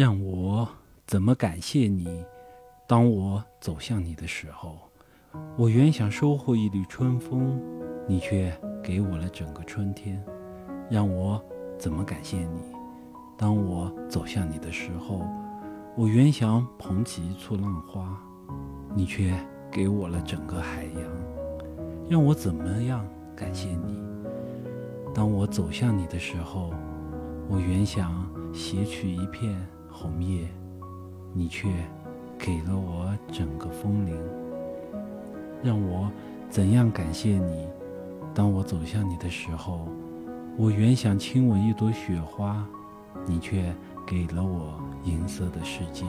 让我怎么感谢你？当我走向你的时候，我原想收获一缕春风，你却给我了整个春天。让我怎么感谢你？当我走向你的时候，我原想捧起一簇浪花，你却给我了整个海洋。让我怎么样感谢你？当我走向你的时候，我原想携取一片红叶，你却给了我整个风铃。让我怎样感谢你？当我走向你的时候，我原想亲吻一朵雪花，你却给了我银色的世界。